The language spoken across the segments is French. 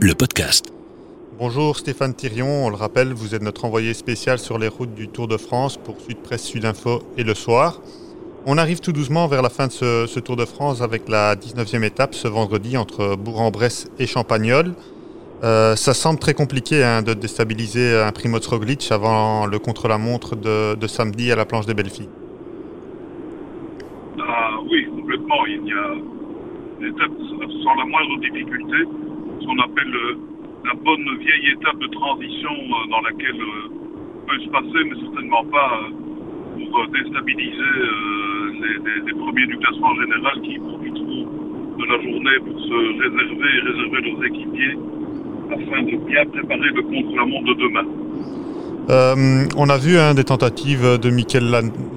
le podcast. Bonjour Stéphane Thirion, on le rappelle, vous êtes notre envoyé spécial sur les routes du Tour de France pour Sud Presse, Sud Info et le soir. On arrive tout doucement vers la fin de ce, Tour de France avec la 19e étape ce vendredi entre Bourg-en-Bresse et Champagnol. Euh, ça semble très compliqué hein, de déstabiliser un Primoz Roglic avant le contre-la-montre de, samedi à la planche des Belles Filles. Ah oui, complètement. Il y a une étape sans la moindre difficulté, ce qu'on appelle euh, la bonne vieille étape de transition euh, dans laquelle peut se passer, mais certainement pas pour déstabiliser les, premiers du classement général qui profiteront de la journée pour se réserver et réserver leurs équipiers afin de bien préparer le contre-la-montre de demain. Euh, on a vu hein, des tentatives de Mikel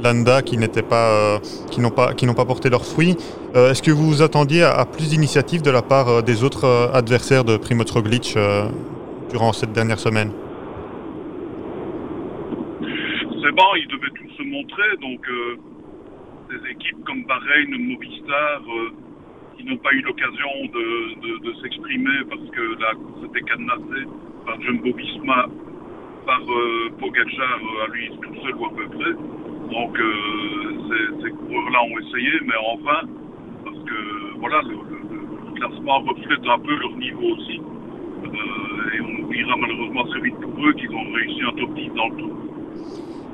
Landa qui n'étaient pas, euh, n'ont pas, pas porté leurs fruits. Euh, est-ce que vous vous attendiez à, plus d'initiatives de la part des autres adversaires de Primoz Roglic durant cette dernière semaine? C'est bon, ils devaient tous se montrer, donc des équipes comme Bahreïn, Movistar, qui n'ont pas eu l'occasion de, s'exprimer parce que la course était cadenassée par Jumbo Visma, par euh, Pogacar euh, à lui tout seul ou à peu près. Donc euh, ces, coureurs-là ont essayé, mais enfin, parce que voilà, le, classement reflète un peu leur niveau aussi. et on oubliera malheureusement très vite pour eux qu'ils ont réussi un top 10 dans le tour.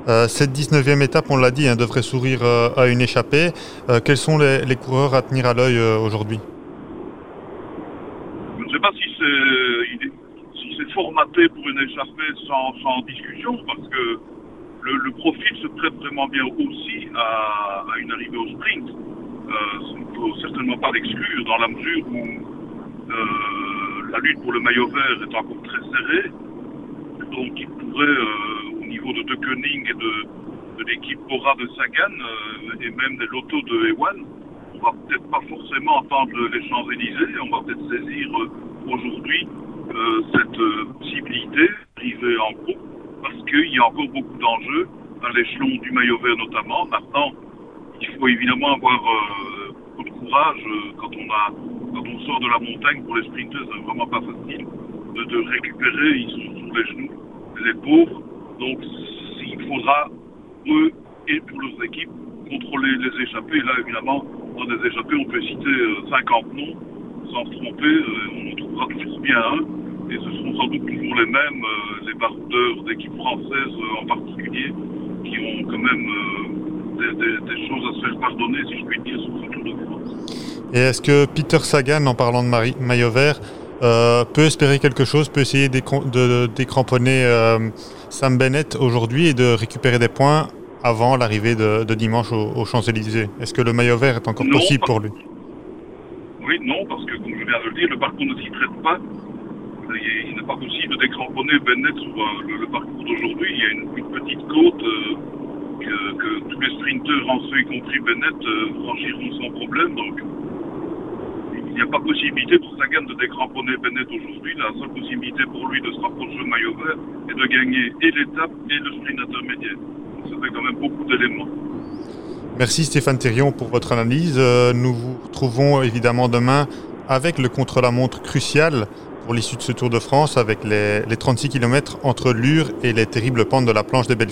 Euh, cette 19e étape, on l'a dit, hein, devrait sourire euh, à une échappée. Euh, quels sont les, coureurs à tenir à l'œil aujourd'hui? Je ne sais pas si c'est formaté pour une échappée sans, discussion, parce que le, profil se prête vraiment bien aussi à, une arrivée au sprint. il ne faut certainement pas l'exclure dans la mesure où la lutte pour le maillot vert est encore très serrée. Donc il pourrait niveau de De Koenig et de, l'équipe Bora de Sagan euh, et même des lotos de Ewan, on va peut-être pas forcément attendre les Champs-Élysées, on va peut-être saisir euh, aujourd'hui euh, cette possibilité d'arriver en groupe parce qu'il y a encore beaucoup d'enjeux à l'échelon du maillot vert notamment. Maintenant, il faut évidemment avoir beaucoup de courage quand on a quand on sort de la montagne pour les sprinteurs, c'est vraiment pas facile de, récupérer, ils sont sur les genoux, les pauvres, donc, il faudra, eux et pour leurs équipes, contrôler les échappées. Là, évidemment, dans des échappées, on peut citer 50 euh, noms sans se tromper. Euh, bien un. Et ce seront sans doute toujours les mêmes, euh, les baroudeurs d'équipes françaises en particulier, qui ont quand même des, choses à se faire pardonner, si je puis dire, sur ce Tour de France. Et est-ce que Peter Sagan, en parlant de maillot vert, peut espérer quelque chose, peut essayer de, décramponner Sam Bennett aujourd'hui et de récupérer des points avant l'arrivée de, dimanche aux, Champs-Élysées? Est-ce que le maillot vert est encore possible pour lui? Oui, non, parce que comme je viens de le dire, le parcours ne s'y traite pas. Il n'est pas possible décramponner Bennett sur euh, le, parcours d'aujourd'hui. Il y a une, petite côte euh, que, tous les sprinteurs, en ceux y compris Bennett, euh, franchiront sans problème. Donc il n'y a pas possibilité pour Sagan de décramponner Bennett aujourd'hui. La seule possibilité pour lui de se rapprocher du maillot vert est de gagner et l'étape et le sprint intermédiaire. Ça fait quand même beaucoup d'éléments. Merci Stéphane Thérion pour votre analyse. Euh, nous vous retrouvons évidemment demain avec le contre-la-montre crucial pour l'issue de ce Tour de France avec les, les 36 km entre Lure et les terribles pentes de la planche des Belles.